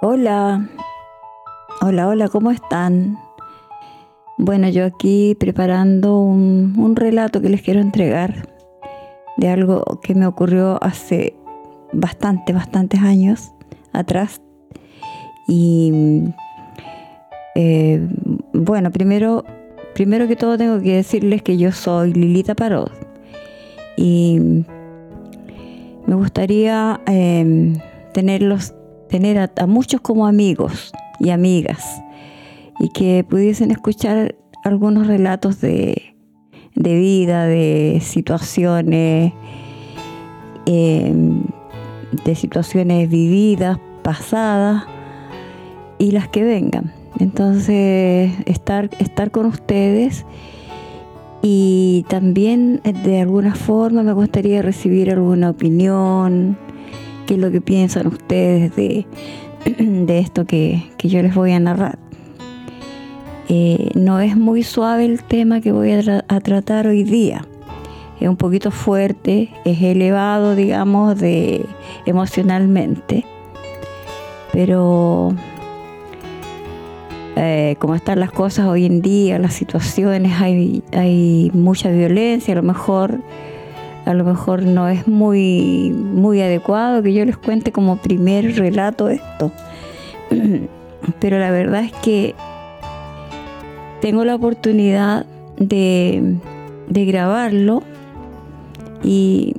Hola, hola, hola, ¿cómo están? Bueno, yo aquí preparando un, relato que les quiero entregar de algo que me ocurrió hace bastante, bastantes años atrás. Y eh, bueno, primero, primero que todo tengo que decirles que yo soy Lilita Parod y me gustaría eh, tenerlos tener a, muchos como amigos y amigas y que pudiesen escuchar algunos relatos de, vida, de situaciones, em, de situaciones vividas, pasadas y las que vengan. Entonces, estar, estar con ustedes y también de alguna forma me gustaría recibir alguna opinión, qué es lo que piensan ustedes de, esto que, yo les voy a narrar. Eh, no es muy suave el tema que voy a, tratar hoy día. Es un poquito fuerte, es elevado, digamos, de emocionalmente. Pero eh, como están las cosas hoy en día, las situaciones, hay, hay mucha violencia, a lo mejor a lo mejor no es muy, muy adecuado que yo les cuente como primer relato esto. Pero la verdad es que tengo la oportunidad de, grabarlo y,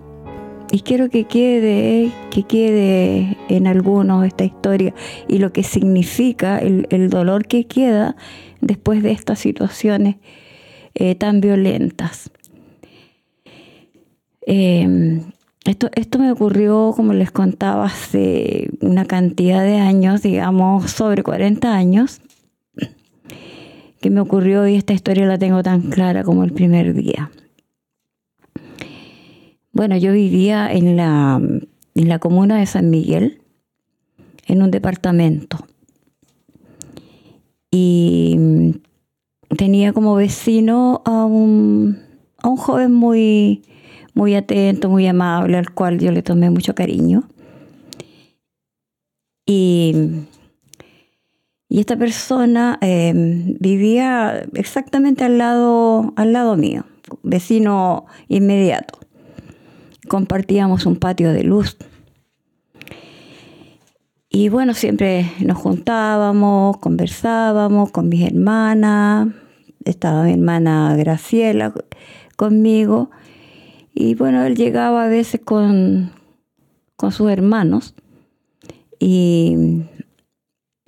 quiero que quede, que quede en algunos esta historia y lo que significa el, dolor que queda después de estas situaciones eh, tan violentas. Em, esto, esto me ocurrió, como les contaba, hace una cantidad de años, digamos, sobre 40 años, que me ocurrió y esta historia la tengo tan clara como el primer día. Bueno, yo vivía en la, en la comuna de San Miguel, en un departamento. Y tenía como vecino a un, a un joven muy, muy atento, muy amable, al cual yo le tomé mucho cariño. Y, y esta persona em, vivía exactamente al lado, al lado mío, vecino inmediato. Compartíamos un patio de luz. Y bueno, siempre nos juntábamos, conversábamos con mis hermanas, estaba mi hermana Graciela conmigo, y bueno, él llegaba a veces con, con sus hermanos y,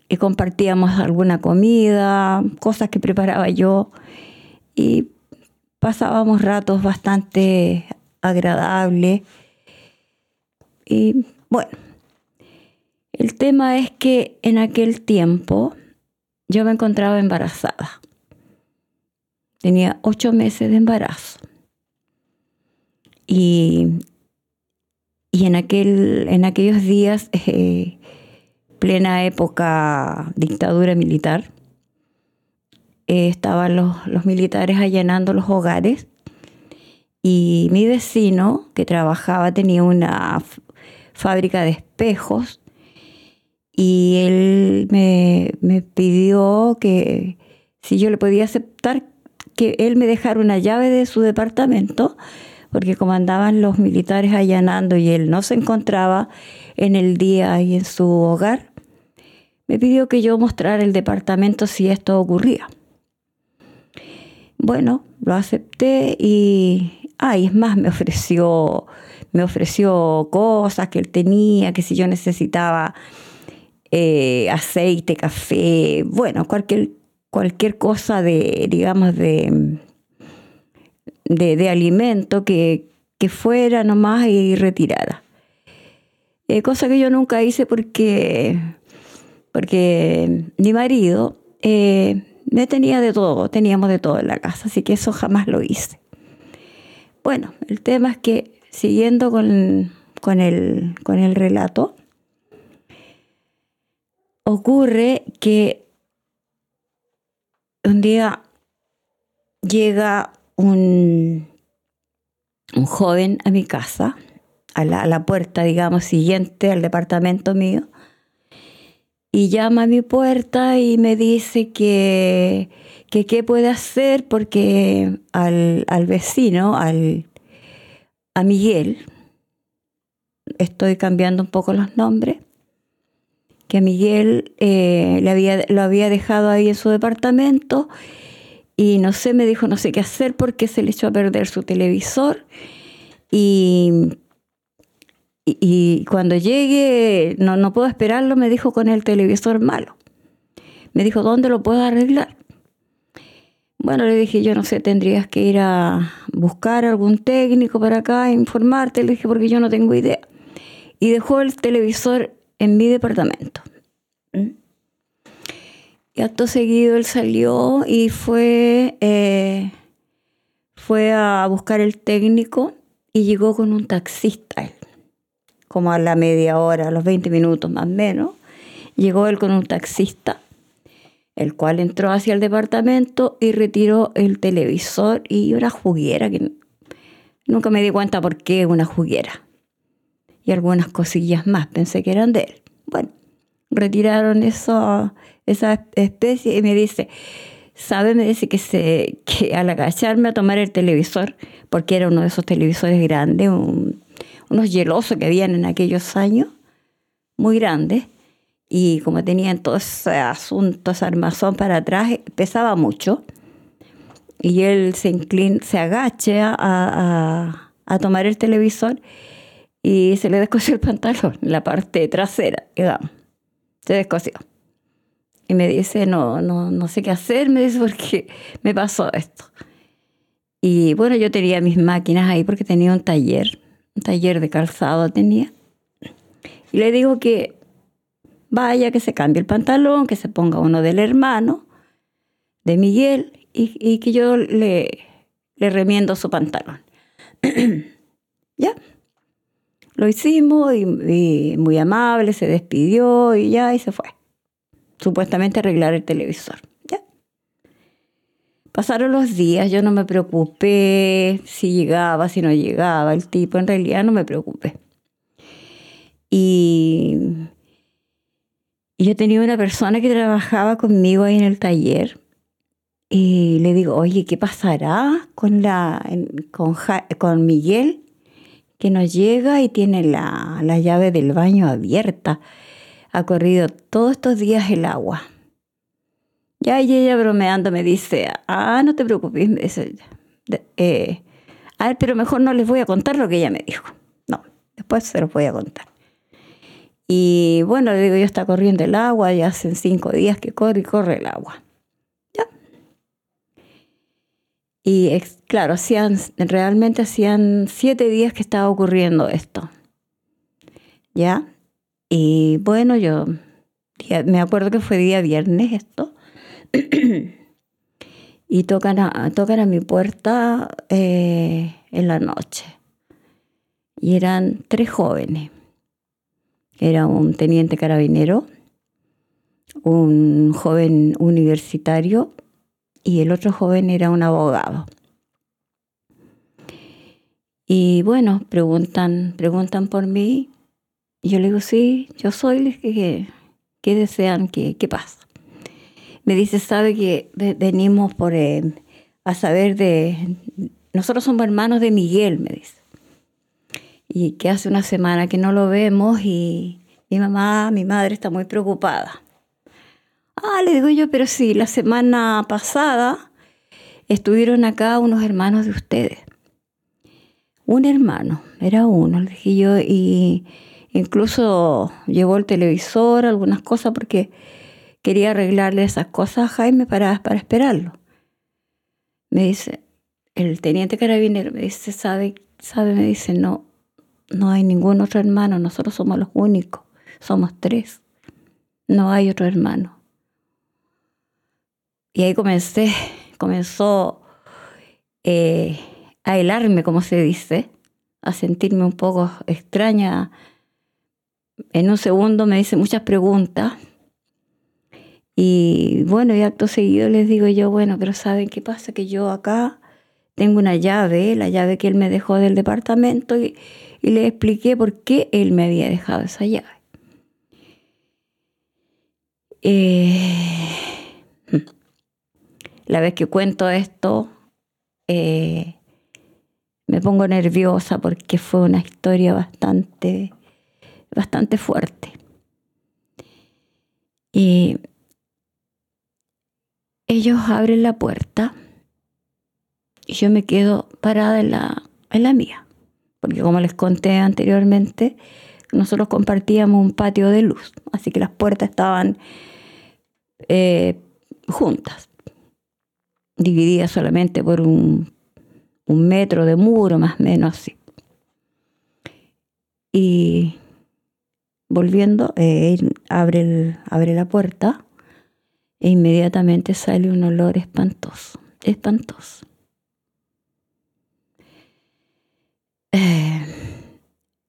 y compartíamos alguna comida, cosas que preparaba yo y pasábamos ratos bastante agradables. Y bueno, el tema es que en aquel tiempo yo me encontraba embarazada. Tenía ocho meses de embarazo. Y, en, aquel, en aquellos días, eh, plena época dictadura militar, eh, estaban los, los militares allanando los hogares y mi vecino que trabajaba tenía una fábrica de espejos y él me, me, pidió que si yo le podía aceptar que él me dejara una llave de su departamento porque como andaban los militares allanando y él no se encontraba en el día y en su hogar, me pidió que yo mostrara el departamento si esto ocurría. Bueno, lo acepté y, ay, es más, me ofreció, me ofreció cosas que él tenía, que si yo necesitaba eh, aceite, café, bueno, cualquier, cualquier cosa de, digamos, de, de, alimento que, fuera nomás y retirada. Eh, cosa que yo nunca hice porque, porque mi marido eh, me tenía de todo, teníamos de todo en la casa, así que eso jamás lo hice. Bueno, el tema es que siguiendo con, con, el, con el relato, ocurre que un día llega un, un joven a mi casa, a la, puerta, digamos, siguiente al departamento mío, y llama a mi puerta y me dice que, que qué puede hacer porque al, al vecino, al, a Miguel, estoy cambiando un poco los nombres, que a Miguel eh, le había, lo había dejado ahí en su departamento y no sé, me dijo no sé qué hacer porque se le echó a perder su televisor y, y, cuando llegue, no, no puedo esperarlo, me dijo con el televisor malo. Me dijo, ¿dónde lo puedo arreglar? Bueno, le dije, yo no sé, tendrías que ir a buscar algún técnico para acá, informarte. Le dije, porque yo no tengo idea. Y dejó el televisor en mi departamento. ¿Mm? Y acto seguido él salió y fue, eh, fue a buscar el técnico y llegó con un taxista, como a la media hora, a los 20 minutos más o menos. Llegó él con un taxista el cual entró hacia el departamento y retiró el televisor y una juguera, que nunca me di cuenta por qué una juguera. Y algunas cosillas más, pensé que eran de él. Bueno, retiraron eso, esa especie y me dice, ¿sabe? Me dice que, se, que al agacharme a tomar el televisor, porque era uno de esos televisores grandes, unos hielosos que habían en aquellos años, muy grandes, y como tenían todo ese asunto, ese armazón para atrás, pesaba mucho. Y él se inclina, se agacha a, a, tomar el televisor y se le descosió el pantalón, la parte trasera, digamos. Se descosió. Y me dice, no, no, no sé qué hacer, me dice, porque me pasó esto. Y bueno, yo tenía mis máquinas ahí porque tenía un taller, un taller de calzado tenía. Y le digo que vaya, que se cambie el pantalón, que se ponga uno del hermano, de Miguel, y, que yo le, le remiendo su pantalón. ya. Lo hicimos y, muy amable, se despidió y ya, y se fue. Supuestamente arreglar el televisor. Ya. Pasaron los días, yo no me preocupé si llegaba, si no llegaba el tipo, en realidad no me preocupé. Y y yo tenía una persona que trabajaba conmigo ahí en el taller y le digo, oye, ¿qué pasará con, la, con, con Miguel? Que nos llega y tiene la, la llave del baño abierta. Ha corrido todos estos días el agua. Ya y ella bromeando me dice, ah, no te preocupes, me dice, eh, a ver, pero mejor no les voy a contar lo que ella me dijo. No, después se los voy a contar. Y bueno, le digo, ya está corriendo el agua, ya hacen cinco días que corre y corre el agua. ¿Ya? Y claro, hacían, realmente hacían siete días que estaba ocurriendo esto. ¿Ya? Y bueno, yo me acuerdo que fue día viernes esto. y tocan a, tocan a mi puerta eh, en la noche. Y eran tres jóvenes era un teniente carabinero, un joven universitario y el otro joven era un abogado. Y bueno, preguntan, preguntan por mí. Y yo le digo, sí, yo soy, ¿qué, qué desean? ¿Qué, ¿Qué pasa? Me dice, sabe que venimos por, a saber de... Nosotros somos hermanos de Miguel, me dice y que hace una semana que no lo vemos y mi mamá, mi madre está muy preocupada. Ah, le digo yo, pero sí, la semana pasada estuvieron acá unos hermanos de ustedes. Un hermano, era uno, le dije yo, y incluso llevó el televisor, algunas cosas, porque quería arreglarle esas cosas a Jaime para, para esperarlo. Me dice, el teniente carabinero me dice, ¿sabe? ¿Sabe? Me dice, no, no hay ningún otro hermano, nosotros somos los únicos, somos tres, no hay otro hermano. Y ahí comencé, comenzó eh, a helarme, como se dice, a sentirme un poco extraña. En un segundo me dice muchas preguntas. Y bueno, y acto seguido les digo yo, bueno, pero ¿saben qué pasa? Que yo acá tengo una llave, la llave que él me dejó del departamento, y, y le expliqué por qué él me había dejado esa llave. Eh, la vez que cuento esto, eh, me pongo nerviosa porque fue una historia bastante, bastante fuerte. Y ellos abren la puerta y yo me quedo parada en la, en la mía, porque como les conté anteriormente, nosotros compartíamos un patio de luz, así que las puertas estaban eh, juntas, divididas solamente por un, metro de muro, más o menos así. Y volviendo, eh, abre, la puerta e inmediatamente sale un olor espantoso, espantoso. Eh,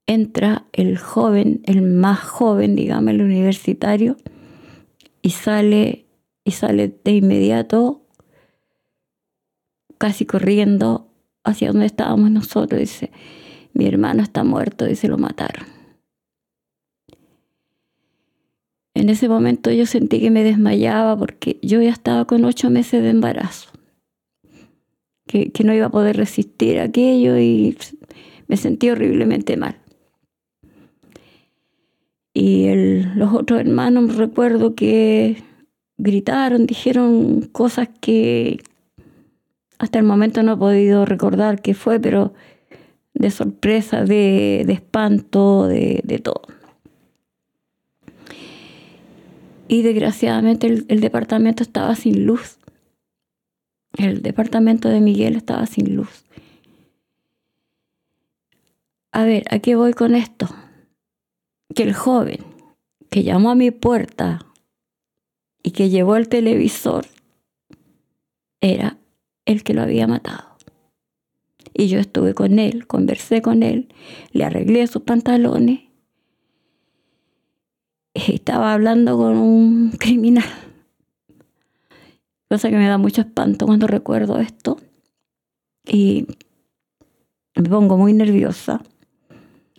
entra el joven, el más joven, digamos, el universitario, y sale, y sale de inmediato, casi corriendo hacia donde estábamos nosotros. Dice, mi hermano está muerto, dice, lo mataron. En ese momento yo sentí que me desmayaba porque yo ya estaba con ocho meses de embarazo, que, no iba a poder resistir aquello y me sentí horriblemente mal. Y los otros hermanos recuerdo que gritaron, dijeron cosas que hasta el momento no he podido recordar qué fue, pero de sorpresa, de, espanto, de, todo. Y desgraciadamente el, departamento estaba sin luz. El departamento de Miguel estaba sin luz. A ver, ¿a qué voy con esto? que el joven que llamó a mi puerta y que llevó el televisor era el que lo había matado. Y yo estuve con él, conversé con él, le arreglé sus pantalones. Estaba hablando con un criminal. Cosa que me da mucho espanto cuando recuerdo esto. Y me pongo muy nerviosa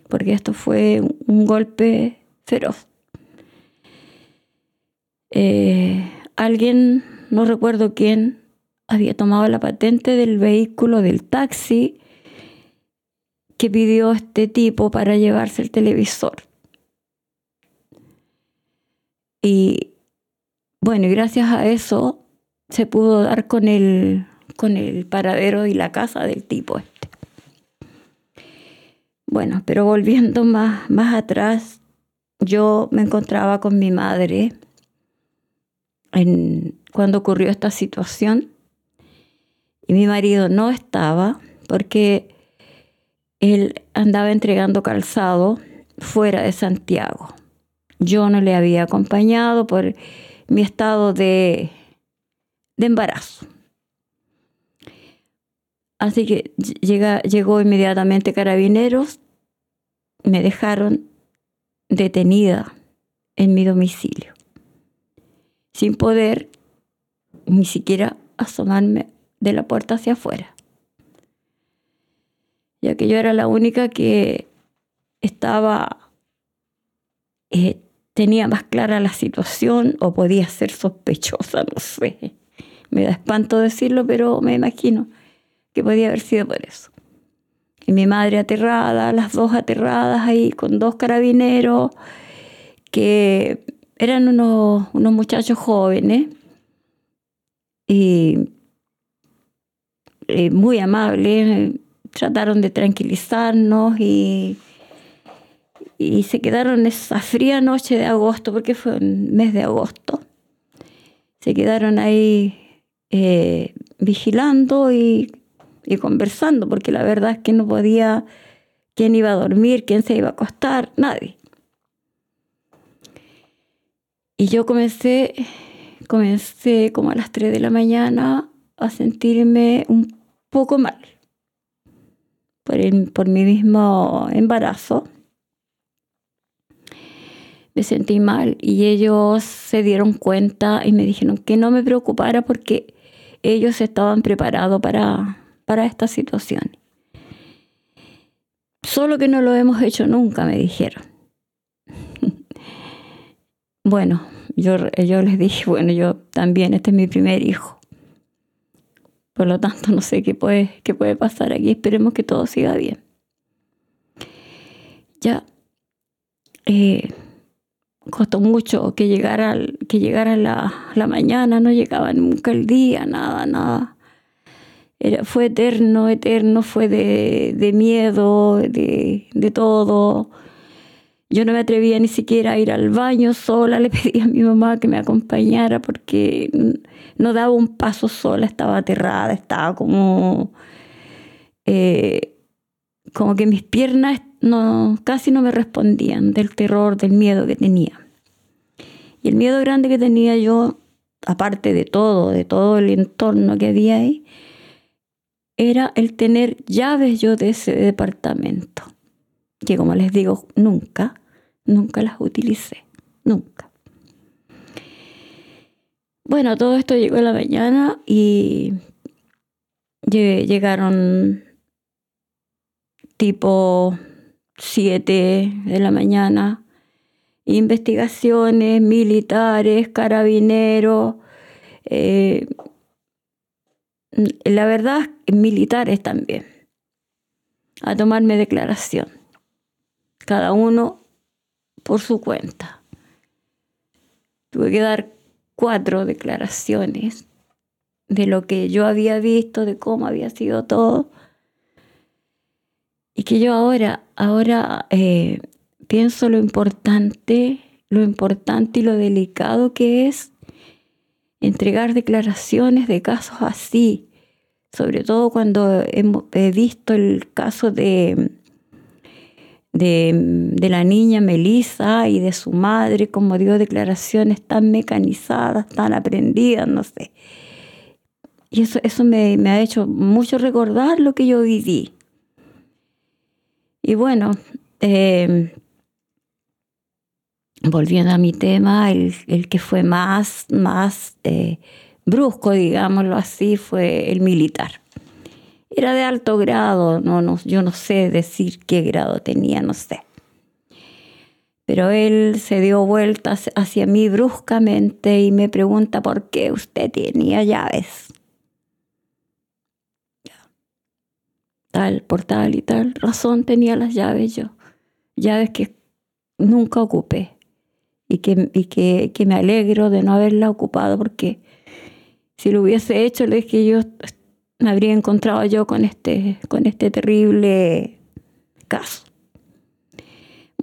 porque esto fue un golpe feroz. Eh, alguien, no recuerdo quién, había tomado la patente del vehículo del taxi que pidió este tipo para llevarse el televisor. Y bueno, y gracias a eso se pudo dar con el, con el paradero y la casa del tipo. Bueno, pero volviendo más, más atrás, yo me encontraba con mi madre en, cuando ocurrió esta situación y mi marido no estaba porque él andaba entregando calzado fuera de Santiago. Yo no le había acompañado por mi estado de, de embarazo. Así que llega, llegó inmediatamente carabineros me dejaron detenida en mi domicilio, sin poder ni siquiera asomarme de la puerta hacia afuera, ya que yo era la única que estaba, eh, tenía más clara la situación o podía ser sospechosa, no sé. Me da espanto decirlo, pero me imagino que podía haber sido por eso. Y mi madre aterrada, las dos aterradas ahí con dos carabineros que eran unos, unos muchachos jóvenes y, muy amables, trataron de tranquilizarnos y, y se quedaron esa fría noche de agosto, porque fue un mes de agosto, se quedaron ahí eh, vigilando y y conversando, porque la verdad es que no podía, quién iba a dormir, quién se iba a acostar, nadie. Y yo comencé, comencé como a las 3 de la mañana a sentirme un poco mal por, por mi mismo embarazo. Me sentí mal y ellos se dieron cuenta y me dijeron que no me preocupara porque ellos estaban preparados para, para esta situación. Solo que no lo hemos hecho nunca, me dijeron. bueno, yo, yo les dije, bueno, yo también, este es mi primer hijo. Por lo tanto, no sé qué puede, qué puede pasar aquí. Esperemos que todo siga bien. Ya eh, costó mucho que llegara, que llegara la, la, mañana, no llegaba nunca el día, nada, nada. Era, fue eterno, eterno, fue de, de miedo, de, de todo. Yo no me atrevía ni siquiera a ir al baño sola, le pedí a mi mamá que me acompañara porque no daba un paso sola, estaba aterrada, estaba como, eh, como que mis piernas no, casi no me respondían del terror, del miedo que tenía. Y el miedo grande que tenía yo, aparte de todo, de todo el entorno que había ahí, era el tener llaves yo de ese departamento, que como les digo, nunca Nunca las utilicé, nunca. Bueno, todo esto llegó en la mañana y llegaron tipo 7 de la mañana, investigaciones militares, carabineros, eh, la verdad, militares también, a tomarme declaración. Cada uno por su cuenta. Tuve que dar cuatro declaraciones de lo que yo había visto, de cómo había sido todo. Y que yo ahora, ahora eh, pienso lo importante, lo importante y lo delicado que es entregar declaraciones de casos así, sobre todo cuando he visto el caso de de, la niña Melissa y de su madre, como dio declaraciones tan mecanizadas, tan aprendidas, no sé. Y eso, eso me, ha hecho mucho recordar lo que yo viví. Y bueno, eh, volviendo a mi tema, el, que fue más, más eh, brusco, digámoslo así, fue el militar. Era de alto grado, no, no, yo no sé decir qué grado tenía, no sé. Pero él se dio vueltas hacia mí bruscamente y me pregunta por qué usted tenía llaves. Tal, por tal y tal razón tenía las llaves yo. Llaves que nunca ocupé y que, y que, que me alegro de no haberla ocupado porque si lo hubiese hecho, le dije yo me habría encontrado yo con este, con este terrible caso.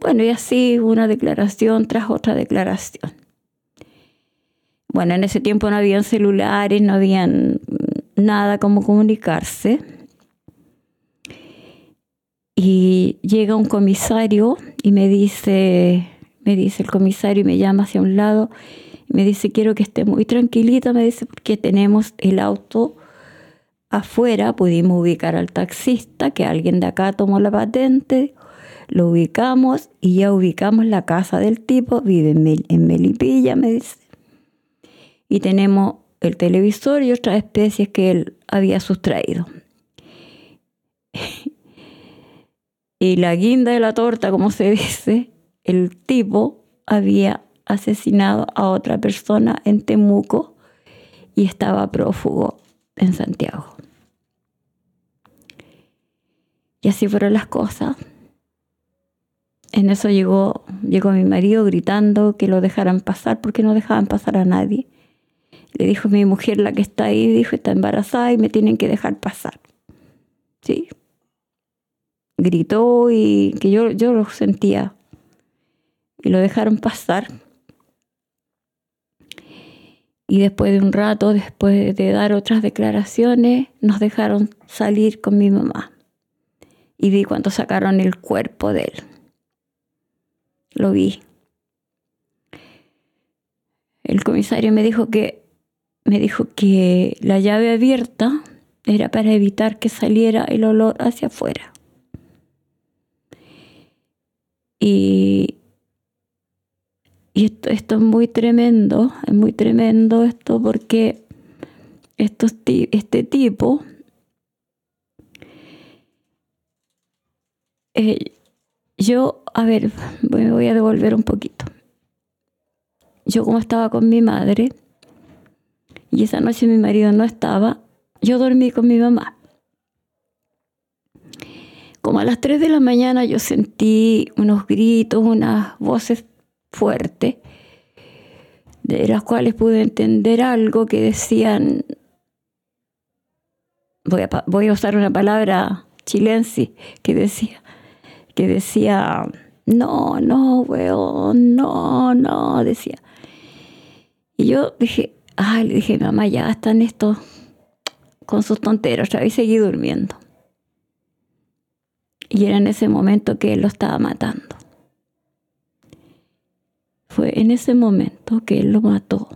Bueno, y así una declaración tras otra declaración. Bueno, en ese tiempo no habían celulares, no habían nada como comunicarse. Y llega un comisario y me dice, me dice el comisario y me llama hacia un lado y me dice, quiero que esté muy tranquilita, me dice, porque tenemos el auto afuera pudimos ubicar al taxista, que alguien de acá tomó la patente, lo ubicamos y ya ubicamos la casa del tipo, vive en, Melipilla, me dice. Y tenemos el televisor y otras especies que él había sustraído. Y la guinda de la torta, como se dice, el tipo había asesinado a otra persona en Temuco y estaba prófugo en Santiago. Y así fueron las cosas. En eso llegó, llegó mi marido gritando que lo dejaran pasar porque no dejaban pasar a nadie. Le dijo mi mujer, la que está ahí, dijo, está embarazada y me tienen que dejar pasar. Sí. Gritó y que yo, yo lo sentía. Y lo dejaron pasar. Y después de un rato, después de dar otras declaraciones, nos dejaron salir con mi mamá y vi cuando sacaron el cuerpo de él. Lo vi. El comisario me dijo que me dijo que la llave abierta era para evitar que saliera el olor hacia afuera. Y, y esto, esto, es muy tremendo, es muy tremendo esto porque estos, este tipo Eh, yo, a ver, me voy a devolver un poquito. yo como estaba con mi madre, y esa noche mi marido no estaba, yo dormí con mi mamá. Como a las 3 de la mañana yo sentí unos gritos, unas voces fuertes, de las cuales pude entender algo que decían, voy a, usar una palabra chilense, que decía, que decía, no, no, weón, no, no, decía. Y yo dije, ay, le dije, mamá, ya están estos con sus tonteros, vez seguí durmiendo. Y era en ese momento que él lo estaba matando. Fue en ese momento que él lo mató.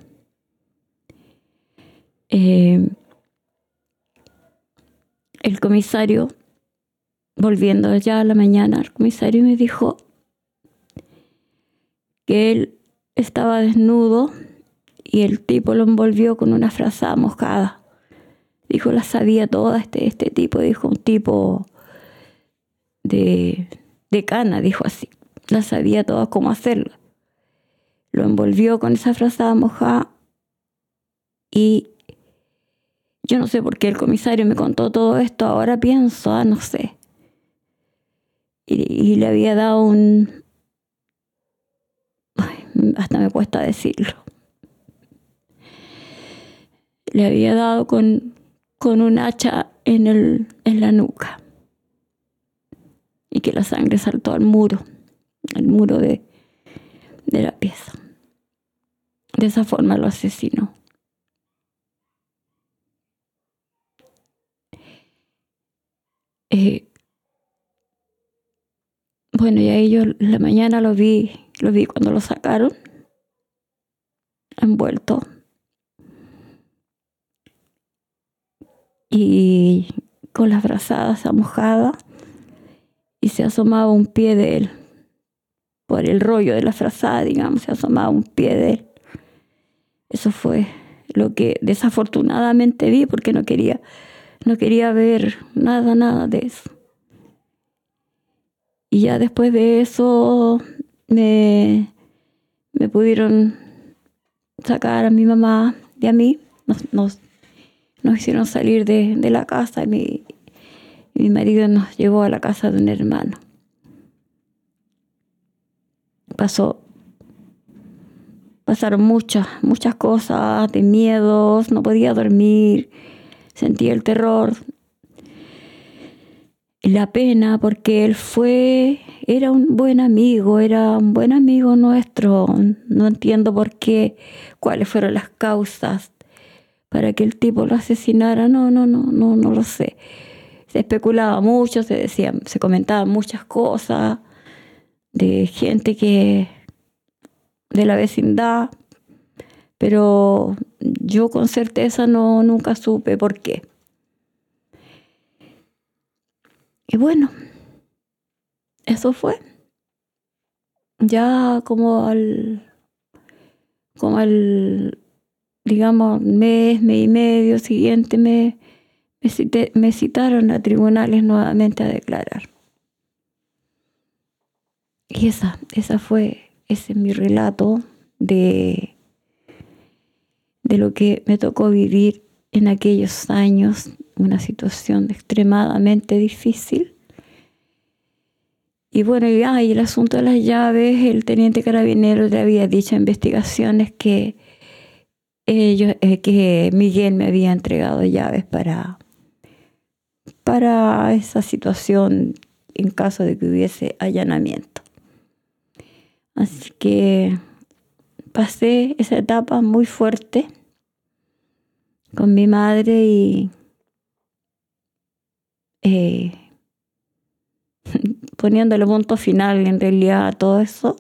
Eh, el comisario, volviendo ya a la mañana, el comisario me dijo que él estaba desnudo y el tipo lo envolvió con una frazada mojada. Dijo, la sabía toda este, este tipo, dijo un tipo de, de cana, dijo así. La sabía toda cómo hacerlo. Lo envolvió con esa frazada mojada y yo no sé por qué el comisario me contó todo esto, ahora pienso, ah, no sé. Y, le había dado un... hasta me cuesta decirlo. Le había dado con, con un hacha en, el, en la nuca y que la sangre saltó al muro, al muro de, de la pieza. De esa forma lo asesinó. Eh, bueno, y ahí yo la mañana lo vi, lo vi cuando lo sacaron, envuelto. Y con las brazadas mojadas y se asomaba un pie de él. Por el rollo de la frazada, digamos, se asomaba un pie de él. Eso fue lo que desafortunadamente vi porque no quería, no quería ver nada, nada de eso. Y ya después de eso me, me pudieron sacar a mi mamá y a mí. Nos, nos, hicieron salir de, de la casa y mi marido nos llevó a la casa de un hermano. Pasó, pasaron muchas, muchas cosas de miedos, no podía dormir, sentía el terror y la pena porque él fue, era un buen amigo, era un buen amigo nuestro. No entiendo por qué, cuáles fueron las causas para que el tipo lo asesinara. No, no, no, no, no lo sé se especulaba mucho, se decía, se comentaban muchas cosas de gente que de la vecindad, pero yo con certeza no nunca supe por qué. Y bueno, eso fue. Ya como al como al digamos mes, mes y medio siguiente me me, citaron a tribunales nuevamente a declarar. Y esa, esa fue, ese es mi relato de, de lo que me tocó vivir en aquellos años, una situación extremadamente difícil. Y bueno, y, ah, el asunto de las llaves, el teniente carabinero le había dicho a investigaciones que ellos, eh, que Miguel me había entregado llaves para, para esa situación en caso de que hubiese allanamiento. Así que pasé esa etapa muy fuerte con mi madre y eh, poniéndole punto final en realidad a todo eso.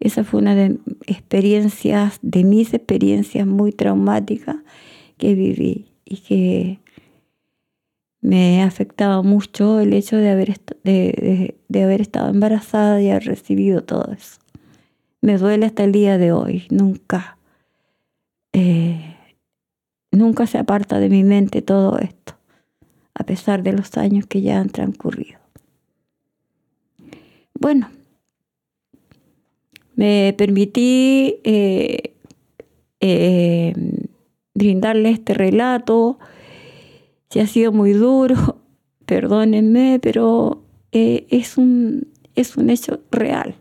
Esa fue una de experiencias, de mis experiencias muy traumáticas que viví y que me afectaba mucho el hecho de haber, de, haber estado embarazada y haber recibido todo eso. Me duele hasta el día de hoy, nunca, eh, nunca se aparta de mi mente todo esto, a pesar de los años que ya han transcurrido. Bueno, me permití eh, eh, brindarle este relato. Ha sido muy duro, perdónenme, pero eh, es, un, es un hecho real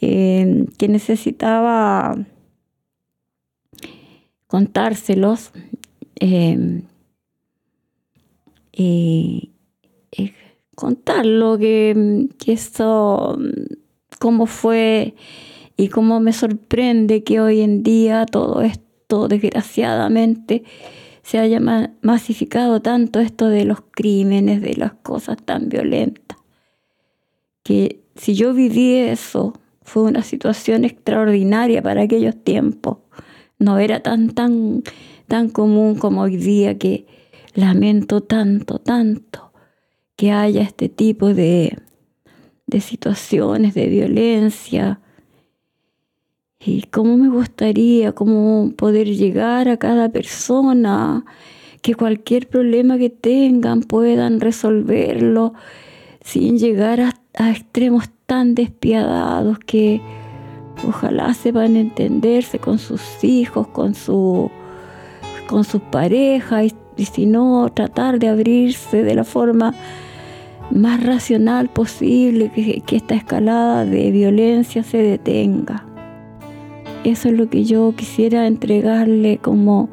que necesitaba contárselos y, contarlo, que, que esto cómo fue y cómo me sorprende que hoy en día todo esto, desgraciadamente, se haya masificado tanto esto de los crímenes, de las cosas tan violentas, que si yo viví eso, fue una situación extraordinaria para aquellos tiempos. No era tan, tan, tan común como hoy día que lamento tanto, tanto que haya este tipo de, de situaciones de violencia. Y cómo me gustaría, cómo poder llegar a cada persona, que cualquier problema que tengan puedan resolverlo sin llegar a, extremos tan despiadados que ojalá sepan entenderse con sus hijos, con, su, con sus parejas y, y si no, tratar de abrirse de la forma más racional posible, que, esta escalada de violencia se detenga. Eso es lo que yo quisiera entregarle como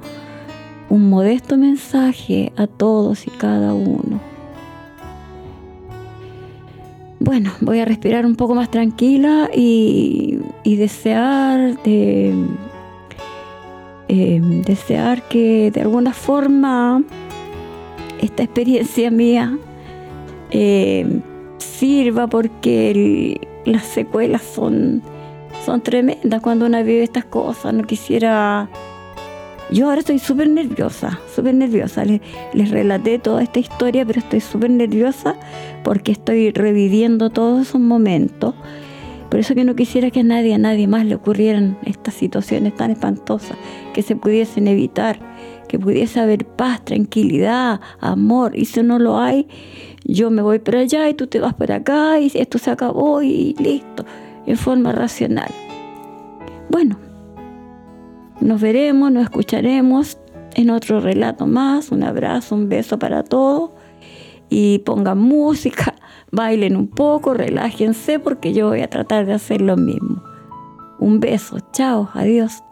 un modesto mensaje a todos y cada uno. Bueno, voy a respirar un poco más tranquila y, desear de, eh, desear que de alguna forma esta experiencia mía eh, sirva porque las secuelas son, son tremendas cuando uno vive estas cosas. No quisiera... Yo ahora estoy súper nerviosa, súper nerviosa. Les, les, relaté toda esta historia, pero estoy súper nerviosa porque estoy reviviendo todos esos momentos. Por eso que no quisiera que a nadie, a nadie más le ocurrieran estas situaciones tan espantosas, que se pudiesen evitar, que pudiese haber paz, tranquilidad, amor. Y si no lo hay, yo me voy para allá y tú te vas para acá y esto se acabó y listo, en forma racional. Bueno, nos veremos, nos escucharemos en otro relato más. Un abrazo, un beso para todos y pongan música, bailen un poco, relájense porque yo voy a tratar de hacer lo mismo. Un beso, chao, adiós.